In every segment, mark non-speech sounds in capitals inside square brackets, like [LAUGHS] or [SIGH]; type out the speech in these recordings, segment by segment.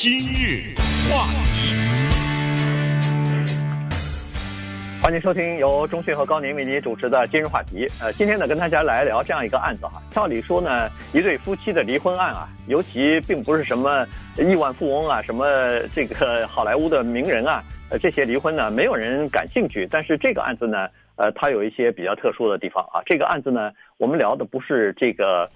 今日话题，欢迎收听由钟迅和高宁为您主持的今日话题。呃，今天呢，跟大家来聊这样一个案子哈。照理说呢，一对夫妻的离婚案啊，尤其并不是什么亿万富翁啊，什么这个好莱坞的名人啊，这些离婚呢，没有人感兴趣。但是这个案子呢，呃，它有一些比较特殊的地方啊。这个案子呢，我们聊的不是这个。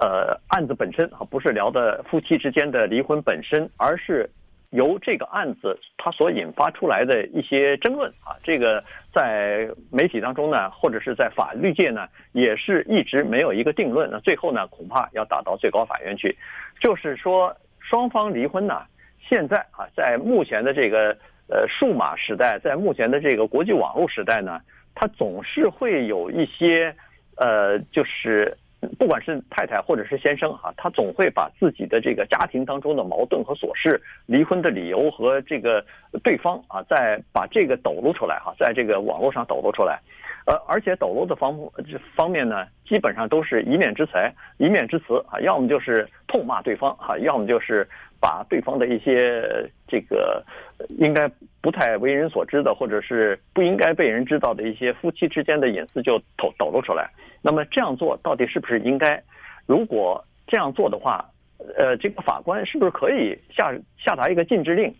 呃，案子本身啊，不是聊的夫妻之间的离婚本身，而是由这个案子它所引发出来的一些争论啊。这个在媒体当中呢，或者是在法律界呢，也是一直没有一个定论。那最后呢，恐怕要打到最高法院去。就是说，双方离婚呢，现在啊，在目前的这个呃数码时代，在目前的这个国际网络时代呢，它总是会有一些呃，就是。不管是太太或者是先生哈，他总会把自己的这个家庭当中的矛盾和琐事、离婚的理由和这个对方啊，再把这个抖露出来哈，在这个网络上抖露出来，呃，而且抖露的方方面呢，基本上都是一面之词一面之词啊，要么就是痛骂对方哈，要么就是把对方的一些这个应该不太为人所知的，或者是不应该被人知道的一些夫妻之间的隐私就抖抖露出来。那么这样做到底是不是应该？如果这样做的话，呃，这个法官是不是可以下下达一个禁止令，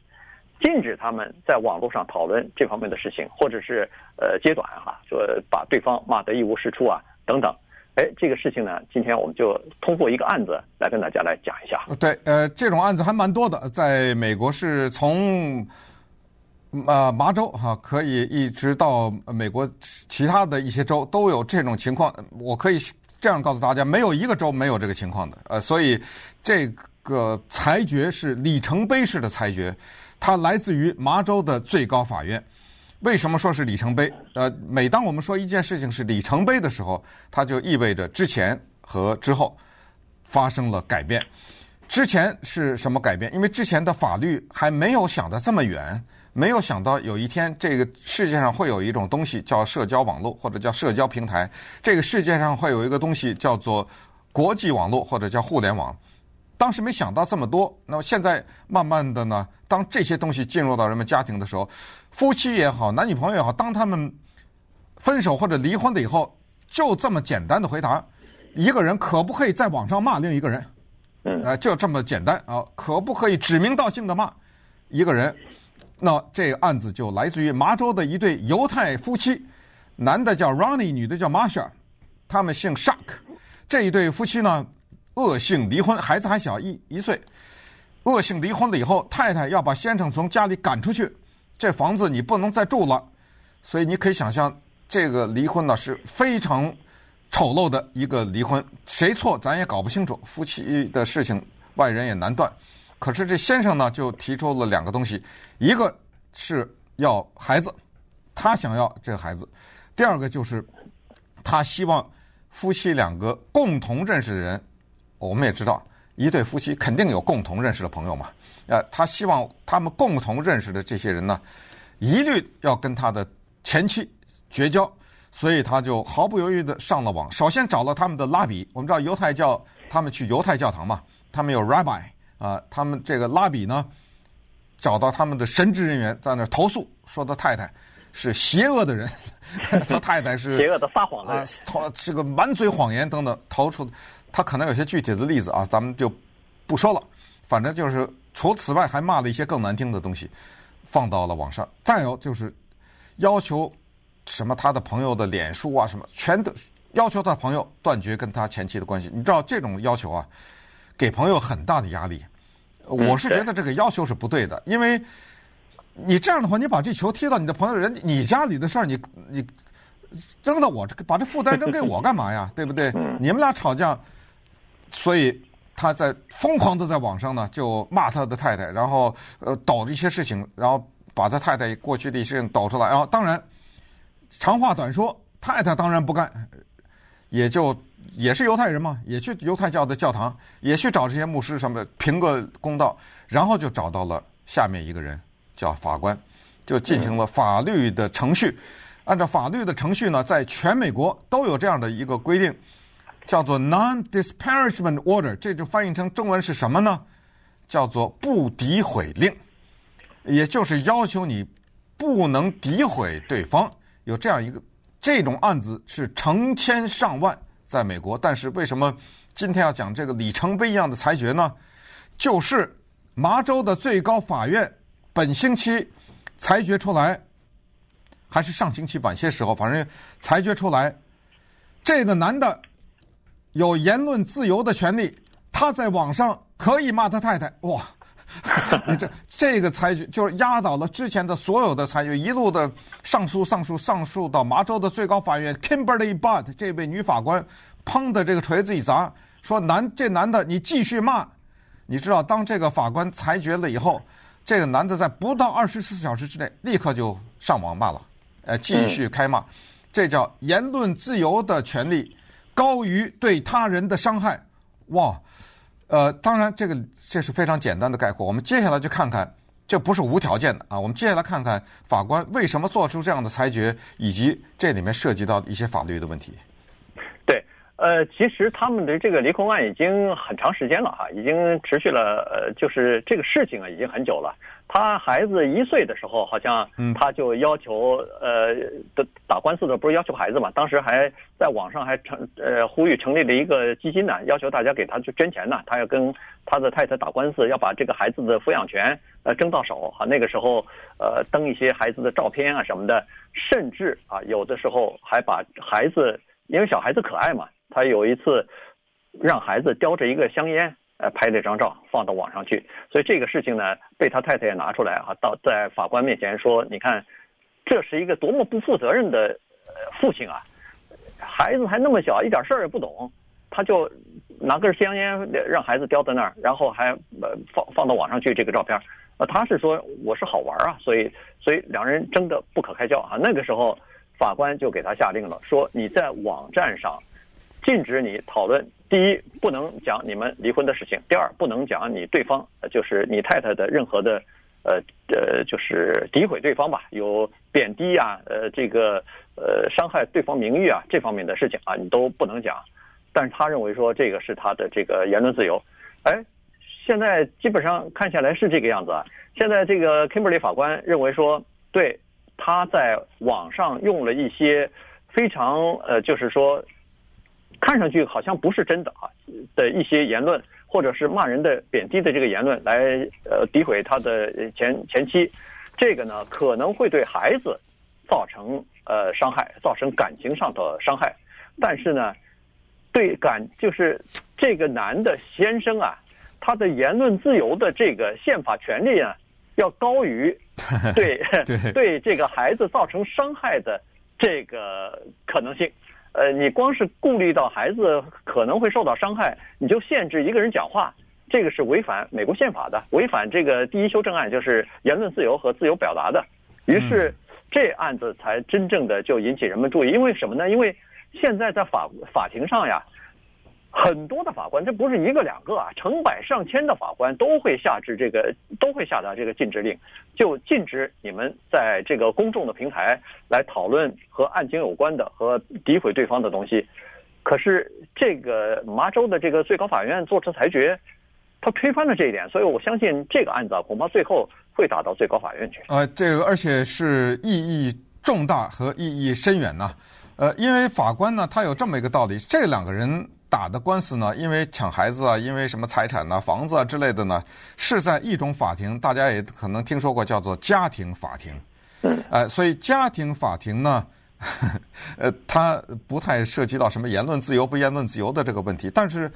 禁止他们在网络上讨论这方面的事情，或者是呃揭短哈，说把对方骂得一无是处啊等等。哎，这个事情呢，今天我们就通过一个案子来跟大家来讲一下。对，呃，这种案子还蛮多的，在美国是从。呃，麻州哈、可以一直到美国其他的一些州都有这种情况。我可以这样告诉大家，没有一个州没有这个情况的。呃，所以这个裁决是里程碑式的裁决，它来自于麻州的最高法院。为什么说是里程碑？呃，每当我们说一件事情是里程碑的时候，它就意味着之前和之后发生了改变。之前是什么改变？因为之前的法律还没有想得这么远。没有想到有一天，这个世界上会有一种东西叫社交网络，或者叫社交平台。这个世界上会有一个东西叫做国际网络，或者叫互联网。当时没想到这么多。那么现在慢慢的呢，当这些东西进入到人们家庭的时候，夫妻也好，男女朋友也好，当他们分手或者离婚了以后，就这么简单的回答：一个人可不可以在网上骂另一个人？呃，就这么简单啊，可不可以指名道姓的骂一个人？那这个案子就来自于麻州的一对犹太夫妻，男的叫 Ronnie，女的叫 Marsha，他们姓 Shark。这一对夫妻呢，恶性离婚，孩子还小一一岁。恶性离婚了以后，太太要把先生从家里赶出去，这房子你不能再住了。所以你可以想象，这个离婚呢是非常丑陋的一个离婚，谁错咱也搞不清楚。夫妻的事情，外人也难断。可是这先生呢，就提出了两个东西，一个是要孩子，他想要这个孩子；第二个就是他希望夫妻两个共同认识的人，我们也知道，一对夫妻肯定有共同认识的朋友嘛。呃，他希望他们共同认识的这些人呢，一律要跟他的前妻绝交，所以他就毫不犹豫地上了网，首先找了他们的拉比。我们知道犹太教，他们去犹太教堂嘛，他们有 rabbi。啊，他们这个拉比呢，找到他们的神职人员在那儿投诉，说他太太是邪恶的人，[LAUGHS] 他太太是邪恶的撒谎的人，投这个满嘴谎言等等，投出他可能有些具体的例子啊，咱们就不说了。反正就是除此外，还骂了一些更难听的东西，放到了网上。再有就是要求什么他的朋友的脸书啊什么，全都要求他朋友断绝跟他前妻的关系。你知道这种要求啊，给朋友很大的压力。我是觉得这个要求是不对的，因为你这样的话，你把这球踢到你的朋友人，你家里的事儿，你你扔到我这，把这负担扔给我干嘛呀？对不对？你们俩吵架，所以他在疯狂的在网上呢，就骂他的太太，然后呃抖一些事情，然后把他太太过去的一些事情抖出来。然后当然，长话短说，太太当然不干，也就。也是犹太人嘛，也去犹太教的教堂，也去找这些牧师什么的评个公道，然后就找到了下面一个人，叫法官，就进行了法律的程序。按照法律的程序呢，在全美国都有这样的一个规定，叫做 Non-Disparagement Order，这就翻译成中文是什么呢？叫做不诋毁令，也就是要求你不能诋毁对方。有这样一个这种案子是成千上万在美国，但是为什么今天要讲这个里程碑一样的裁决呢？就是麻州的最高法院本星期裁决出来，还是上星期晚些时候，反正裁决出来，这个男的有言论自由的权利，他在网上可以骂他太太，哇！[LAUGHS] 你这这个裁决就是压倒了之前的所有的裁决，一路的上诉、上诉、上诉到麻州的最高法院，Kimberly Butt 这位女法官，砰的这个锤子一砸，说男这男的你继续骂，你知道当这个法官裁决了以后，这个男的在不到二十四小时之内立刻就上网骂了，呃，继续开骂，这叫言论自由的权利高于对他人的伤害，哇！呃，当然，这个这是非常简单的概括。我们接下来就看看，这不是无条件的啊。我们接下来看看法官为什么做出这样的裁决，以及这里面涉及到一些法律的问题。对，呃，其实他们的这个离婚案已经很长时间了哈，已经持续了，呃，就是这个事情啊，已经很久了。他孩子一岁的时候，好像他就要求，呃，的打官司的不是要求孩子嘛？当时还在网上还成，呃，呼吁成立了一个基金呢，要求大家给他去捐钱呢。他要跟他的太太打官司，要把这个孩子的抚养权呃争到手。哈，那个时候，呃，登一些孩子的照片啊什么的，甚至啊，有的时候还把孩子，因为小孩子可爱嘛，他有一次让孩子叼着一个香烟。呃，拍了一张照放到网上去，所以这个事情呢，被他太太也拿出来哈，到在法官面前说，你看，这是一个多么不负责任的呃父亲啊！孩子还那么小，一点事儿也不懂，他就拿根香烟让孩子叼在那儿，然后还呃放放到网上去这个照片，呃，他是说我是好玩啊，所以所以两人争得不可开交啊。那个时候，法官就给他下令了，说你在网站上禁止你讨论。第一，不能讲你们离婚的事情；第二，不能讲你对方，就是你太太的任何的，呃呃，就是诋毁对方吧，有贬低啊，呃，这个呃伤害对方名誉啊这方面的事情啊，你都不能讲。但是他认为说这个是他的这个言论自由。哎，现在基本上看下来是这个样子啊。现在这个 Kimberly 法官认为说，对，他在网上用了一些非常呃，就是说。看上去好像不是真的啊的一些言论，或者是骂人的贬低的这个言论，来呃诋毁他的前前妻，这个呢可能会对孩子造成呃伤害，造成感情上的伤害。但是呢，对感就是这个男的先生啊，他的言论自由的这个宪法权利啊，要高于 [LAUGHS] 对对对这个孩子造成伤害的这个可能性。呃，你光是顾虑到孩子可能会受到伤害，你就限制一个人讲话，这个是违反美国宪法的，违反这个第一修正案，就是言论自由和自由表达的。于是这案子才真正的就引起人们注意，因为什么呢？因为现在在法法庭上呀。很多的法官，这不是一个两个啊，成百上千的法官都会下至这个，都会下达这个禁止令，就禁止你们在这个公众的平台来讨论和案情有关的和诋毁对方的东西。可是这个麻州的这个最高法院做出裁决，他推翻了这一点，所以我相信这个案子啊，恐怕最后会打到最高法院去。呃，这个而且是意义重大和意义深远呐。呃，因为法官呢，他有这么一个道理，这两个人。打的官司呢，因为抢孩子啊，因为什么财产呐、房子啊之类的呢，是在一种法庭，大家也可能听说过，叫做家庭法庭。嗯呃，所以家庭法庭呢，[LAUGHS] 呃，它不太涉及到什么言论自由不言论自由的这个问题。但是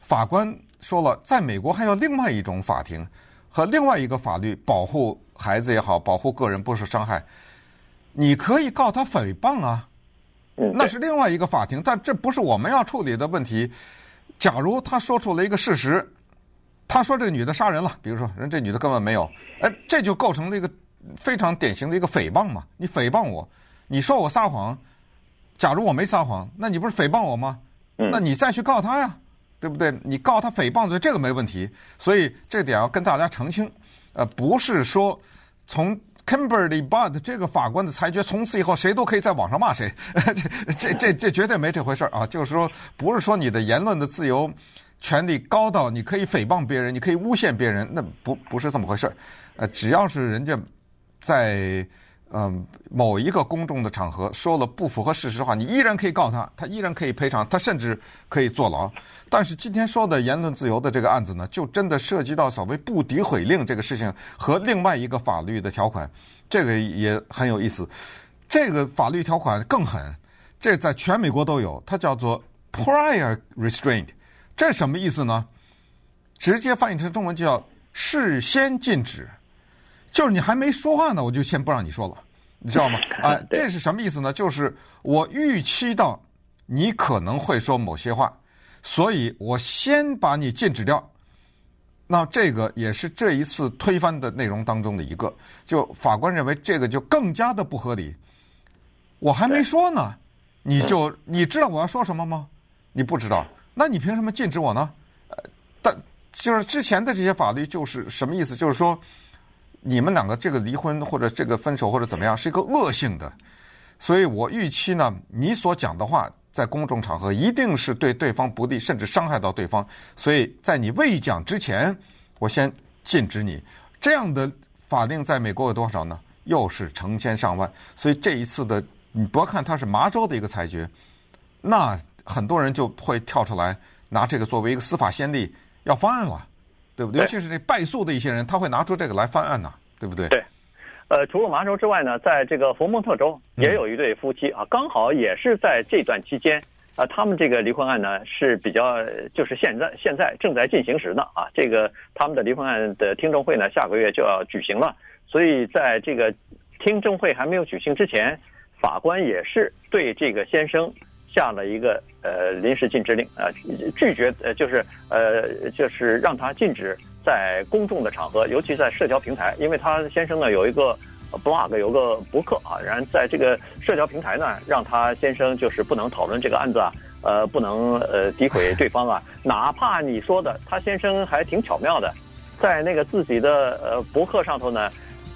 法官说了，在美国还有另外一种法庭和另外一个法律保护孩子也好，保护个人不受伤害，你可以告他诽谤啊。那是另外一个法庭，但这不是我们要处理的问题。假如他说出了一个事实，他说这个女的杀人了，比如说人这女的根本没有，哎，这就构成了一个非常典型的一个诽谤嘛。你诽谤我，你说我撒谎，假如我没撒谎，那你不是诽谤我吗？那你再去告他呀，对不对？你告他诽谤罪，这个没问题。所以这点要跟大家澄清，呃，不是说从。Kimberly，but 这个法官的裁决，从此以后谁都可以在网上骂谁，[LAUGHS] 这这这绝对没这回事儿啊！就是说，不是说你的言论的自由权利高到你可以诽谤别人，你可以诬陷别人，那不不是这么回事儿。呃，只要是人家在嗯、某一个公众的场合说了不符合事实的话，你依然可以告他，他依然可以赔偿，他甚至可以坐牢。但是今天说的言论自由的这个案子呢，就真的涉及到所谓不诋毁令这个事情和另外一个法律的条款，这个也很有意思。这个法律条款更狠，这在全美国都有，它叫做 prior restraint。这什么意思呢？直接翻译成中文就叫事先禁止，就是你还没说话呢，我就先不让你说了，你知道吗？[LAUGHS] 啊，这是什么意思呢？就是我预期到你可能会说某些话，所以我先把你禁止掉。那这个也是这一次推翻的内容当中的一个，就法官认为这个就更加的不合理。我还没说呢，你就你知道我要说什么吗？你不知道。那你凭什么禁止我呢？呃，但就是之前的这些法律就是什么意思？就是说，你们两个这个离婚或者这个分手或者怎么样是一个恶性的，所以我预期呢，你所讲的话在公众场合一定是对对方不利，甚至伤害到对方。所以在你未讲之前，我先禁止你。这样的法令在美国有多少呢？又是成千上万。所以这一次的，你不要看它是麻州的一个裁决，那。很多人就会跳出来拿这个作为一个司法先例要方案了，对不对？尤其是那败诉的一些人，他会拿出这个来翻案呢，对不对？对。呃，除了麻州之外呢，在这个佛蒙特州也有一对夫妻啊，刚好也是在这段期间啊，他们这个离婚案呢是比较就是现在现在正在进行时的啊。这个他们的离婚案的听证会呢，下个月就要举行了，所以在这个听证会还没有举行之前，法官也是对这个先生。下了一个呃临时禁止令啊，拒绝呃就是呃就是让他禁止在公众的场合，尤其在社交平台，因为他先生呢有一个 blog 有个博客啊，然后在这个社交平台呢，让他先生就是不能讨论这个案子啊，呃不能呃诋毁对方啊，[LAUGHS] 哪怕你说的他先生还挺巧妙的，在那个自己的呃博客上头呢。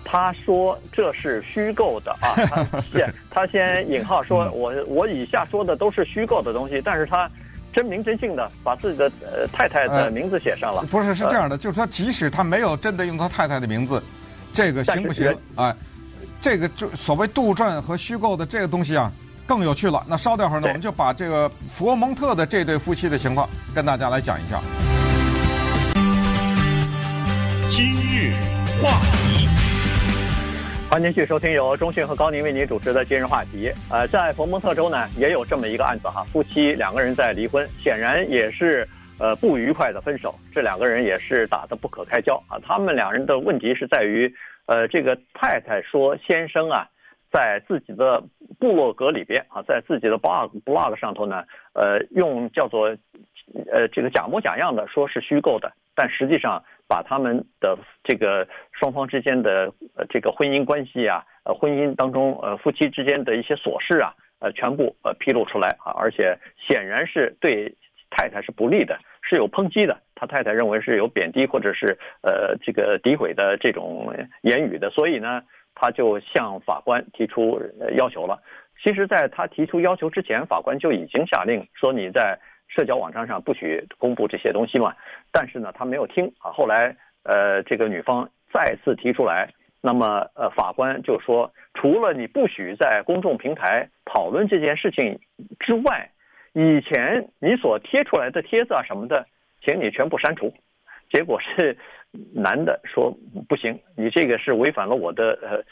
他说这是虚构的啊，[LAUGHS] 他先他先引号说，我我以下说的都是虚构的东西，但是他真名真姓的把自己的呃太太的名字写上了。不是，是这样的，就是说即使他没有真的用他太太的名字，这个行不行？哎，这个就所谓杜撰和虚构的这个东西啊，更有趣了。那稍等会儿呢，我们就把这个佛蒙特的这对夫妻的情况跟大家来讲一下。今日话题。欢迎继续收听由中讯和高宁为您主持的今日话题。呃，在佛蒙特州呢，也有这么一个案子哈，夫妻两个人在离婚，显然也是呃不愉快的分手，这两个人也是打得不可开交啊。他们两人的问题是在于，呃，这个太太说先生啊，在自己的部落格里边啊，在自己的 blog blog 上头呢，呃，用叫做呃这个假模假样的说是虚构的，但实际上。把他们的这个双方之间的呃这个婚姻关系啊，呃婚姻当中呃夫妻之间的一些琐事啊，呃全部呃披露出来啊，而且显然是对太太是不利的，是有抨击的。他太太认为是有贬低或者是呃这个诋毁的这种言语的，所以呢，他就向法官提出要求了。其实，在他提出要求之前，法官就已经下令说你在。社交网站上不许公布这些东西嘛，但是呢，他没有听啊。后来，呃，这个女方再次提出来，那么，呃，法官就说，除了你不许在公众平台讨论这件事情之外，以前你所贴出来的帖子啊什么的，请你全部删除。结果是男的说不行，你这个是违反了我的呃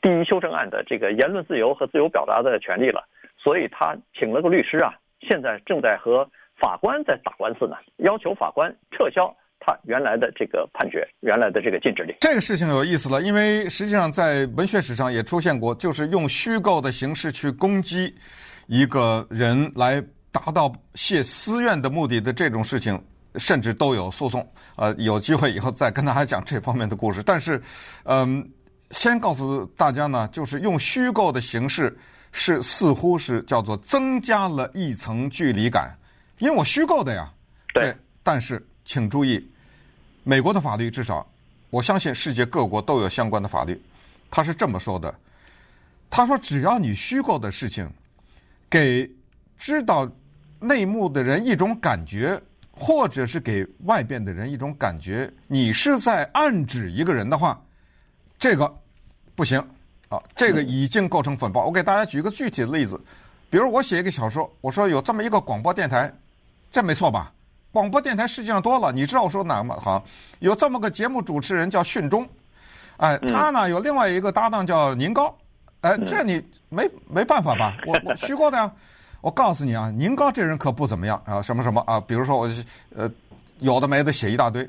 第一修正案的这个言论自由和自由表达的权利了，所以他请了个律师啊。现在正在和法官在打官司呢，要求法官撤销他原来的这个判决，原来的这个禁止令。这个事情有意思了，因为实际上在文学史上也出现过，就是用虚构的形式去攻击一个人来达到泄私怨的目的的这种事情，甚至都有诉讼。呃，有机会以后再跟大家讲这方面的故事。但是，嗯，先告诉大家呢，就是用虚构的形式。是似乎是叫做增加了一层距离感，因为我虚构的呀。对。但是请注意，美国的法律至少，我相信世界各国都有相关的法律。他是这么说的：他说，只要你虚构的事情，给知道内幕的人一种感觉，或者是给外边的人一种感觉，你是在暗指一个人的话，这个不行啊，这个已经构成粉爆。我给大家举一个具体的例子，比如我写一个小说，我说有这么一个广播电台，这没错吧？广播电台世界上多了，你知道我说哪个吗？好，有这么个节目主持人叫训中，哎，他呢有另外一个搭档叫宁高，哎，这你没没办法吧？我我虚构的呀。[LAUGHS] 我告诉你啊，宁高这人可不怎么样啊，什么什么啊，比如说我呃有的没的写一大堆，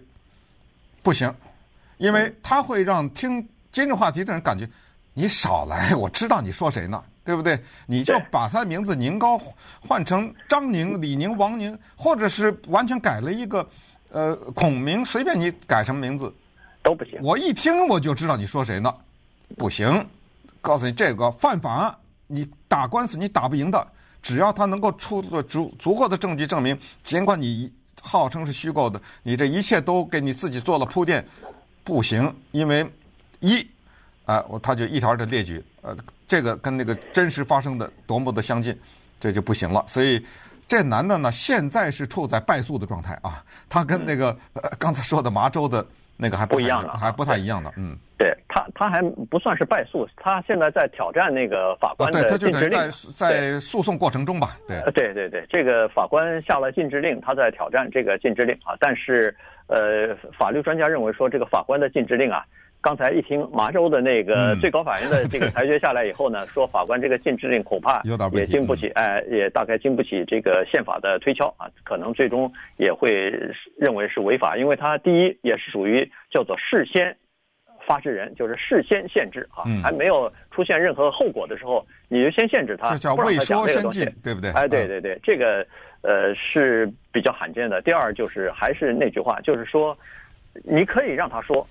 不行，因为他会让听今日话题的人感觉你少来，我知道你说谁呢，对不对？你就把他的名字宁高换成张宁、李宁、王宁，或者是完全改了一个呃孔明，随便你改什么名字都不行。我一听我就知道你说谁呢，不行，告诉你这个犯法，你打官司你打不赢的。只要他能够出足足够的证据证明，尽管你号称是虚构的，你这一切都给你自己做了铺垫，不行，因为一，啊、呃，我他就一条的列举，呃，这个跟那个真实发生的多么的相近，这就不行了。所以这男的呢，现在是处在败诉的状态啊，他跟那个、呃、刚才说的麻州的。那个还不，不一样的，还不太一样的，嗯，对他，他还不算是败诉，他现在在挑战那个法官的禁制令，在在诉讼过程中吧，对，对对对，这个法官下了禁制令，他在挑战这个禁制令啊，但是呃，法律专家认为说这个法官的禁制令啊。刚才一听麻州的那个最高法院的这个裁决下来以后呢，嗯、[LAUGHS] 说法官这个禁制令恐怕也经不起，哎，也大概经不起这个宪法的推敲啊，可能最终也会认为是违法，因为它第一也是属于叫做事先发制人，就是事先限制啊，还没有出现任何后果的时候，你就先限制他，这叫未说先进，对不对？哎，对对对，这个呃是比较罕见的。第二就是还是那句话，就是说你可以让他说。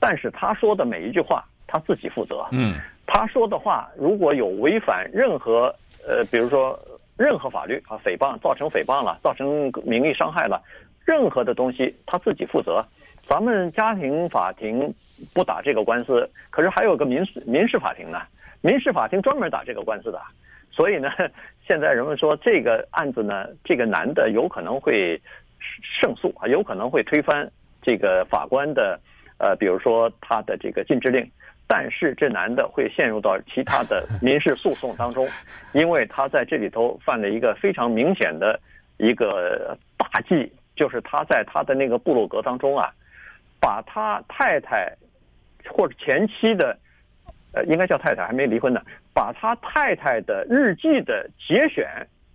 但是他说的每一句话，他自己负责。嗯，他说的话如果有违反任何呃，比如说任何法律啊，诽谤造成诽谤了，造成名誉伤害了，任何的东西他自己负责。咱们家庭法庭不打这个官司，可是还有个民事民事法庭呢，民事法庭专门打这个官司的。所以呢，[LAUGHS] 现在人们说这个案子呢，这个男的有可能会胜诉啊，有可能会推翻这个法官的。呃，比如说他的这个禁制令，但是这男的会陷入到其他的 [LAUGHS] 民事诉讼当中，因为他在这里头犯了一个非常明显的一个大忌，就是他在他的那个部落格当中啊，把他太太或者前妻的，呃，应该叫太太还没离婚呢，把他太太的日记的节选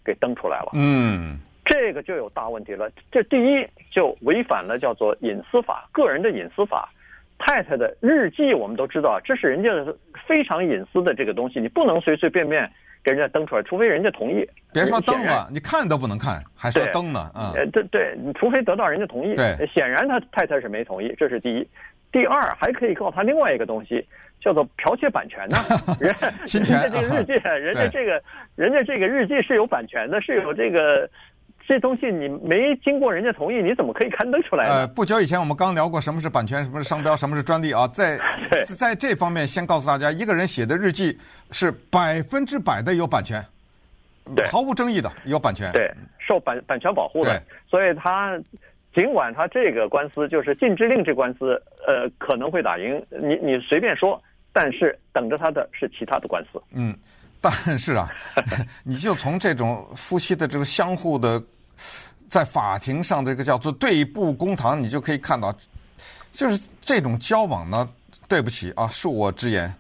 给登出来了。嗯。这个就有大问题了。这第一就违反了叫做隐私法，个人的隐私法。太太的日记我们都知道，这是人家非常隐私的这个东西，你不能随随便便给人家登出来，除非人家同意。别说登了，你看都不能看，还说登呢？啊，对对，你除非得到人家同意。对，显然他太太是没同意，这是第一。第二，还可以告他另外一个东西，叫做剽窃版权呢。[LAUGHS] 人，人家这个日记，人家这个人家这个日记是有版权的，是有这个。这东西你没经过人家同意，你怎么可以刊登出来呢？呃，不久以前我们刚聊过什么是版权，什么是商标，什么是专利啊。[LAUGHS] 在在这方面，先告诉大家，一个人写的日记是百分之百的有版权，对，毫无争议的有版权，对，受版版权保护的。所以他尽管他这个官司就是禁制令这官司，呃，可能会打赢，你你随便说，但是等着他的是其他的官司。嗯，但是啊，[LAUGHS] 你就从这种夫妻的这种相互的。在法庭上，这个叫做对簿公堂，你就可以看到，就是这种交往呢，对不起啊，恕我直言，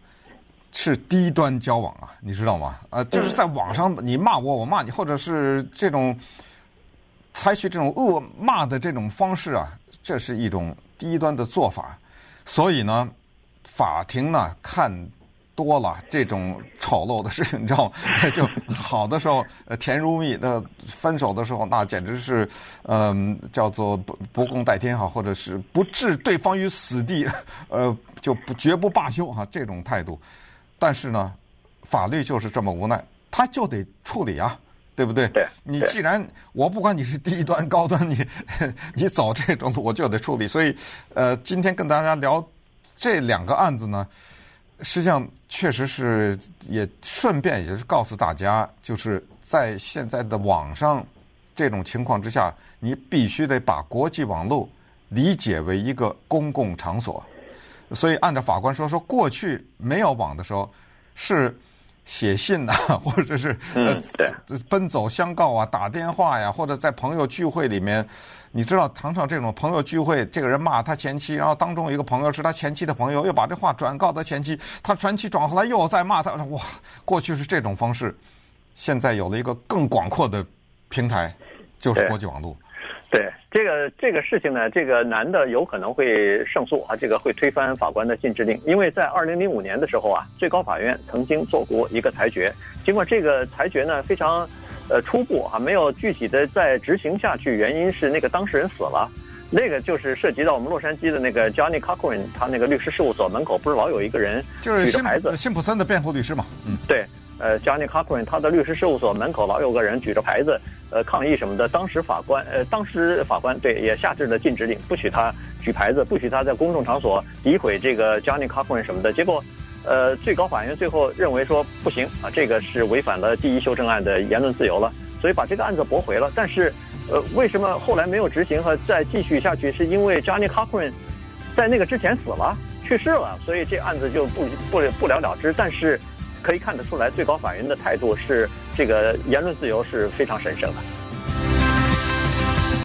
是低端交往啊，你知道吗？呃，就是在网上你骂我，我骂你，或者是这种采取这种恶骂的这种方式啊，这是一种低端的做法。所以呢，法庭呢看。多了这种丑陋的事情，你知道吗？[LAUGHS] 就好的时候，呃，甜如蜜；那分手的时候，那简直是，嗯、呃，叫做不不共戴天哈，或者是不置对方于死地，[LAUGHS] 呃，就不绝不罢休哈，这种态度。但是呢，法律就是这么无奈，他就得处理啊，对不对？对。你既然我不管你是低端高端，[LAUGHS] 你你走这种路，我就得处理。所以，呃，今天跟大家聊这两个案子呢。实际上，确实是也顺便也是告诉大家，就是在现在的网上这种情况之下，你必须得把国际网络理解为一个公共场所。所以，按照法官说，说过去没有网的时候是。写信呐，[LAUGHS] 或者是呃，奔走相告啊，打电话呀，或者在朋友聚会里面，你知道，常常这种朋友聚会，这个人骂他前妻，然后当中有一个朋友是他前妻的朋友，又把这话转告他前妻，他前妻转回来又在骂他，哇，过去是这种方式，现在有了一个更广阔的平台，就是国际网络。对这个这个事情呢，这个男的有可能会胜诉啊，这个会推翻法官的禁制令，因为在二零零五年的时候啊，最高法院曾经做过一个裁决，尽管这个裁决呢非常，呃初步啊，没有具体的再执行下去，原因是那个当事人死了，那个就是涉及到我们洛杉矶的那个 Johnny Cochran，他那个律师事务所门口不是老有一个人举着牌子，就是辛普森的辩护律师嘛，嗯，对。呃，Johnny Cochran 他的律师事务所门口老有个人举着牌子，呃，抗议什么的。当时法官，呃，当时法官对也下制了禁止令，不许他举牌子，不许他在公众场所诋毁这个 Johnny Cochran 什么的。结果，呃，最高法院最后认为说不行啊，这个是违反了第一修正案的言论自由了，所以把这个案子驳回了。但是，呃，为什么后来没有执行和再继续下去？是因为 Johnny Cochran 在那个之前死了，去世了，所以这案子就不不不了了之。但是。可以看得出来，最高法院的态度是这个言论自由是非常神圣的。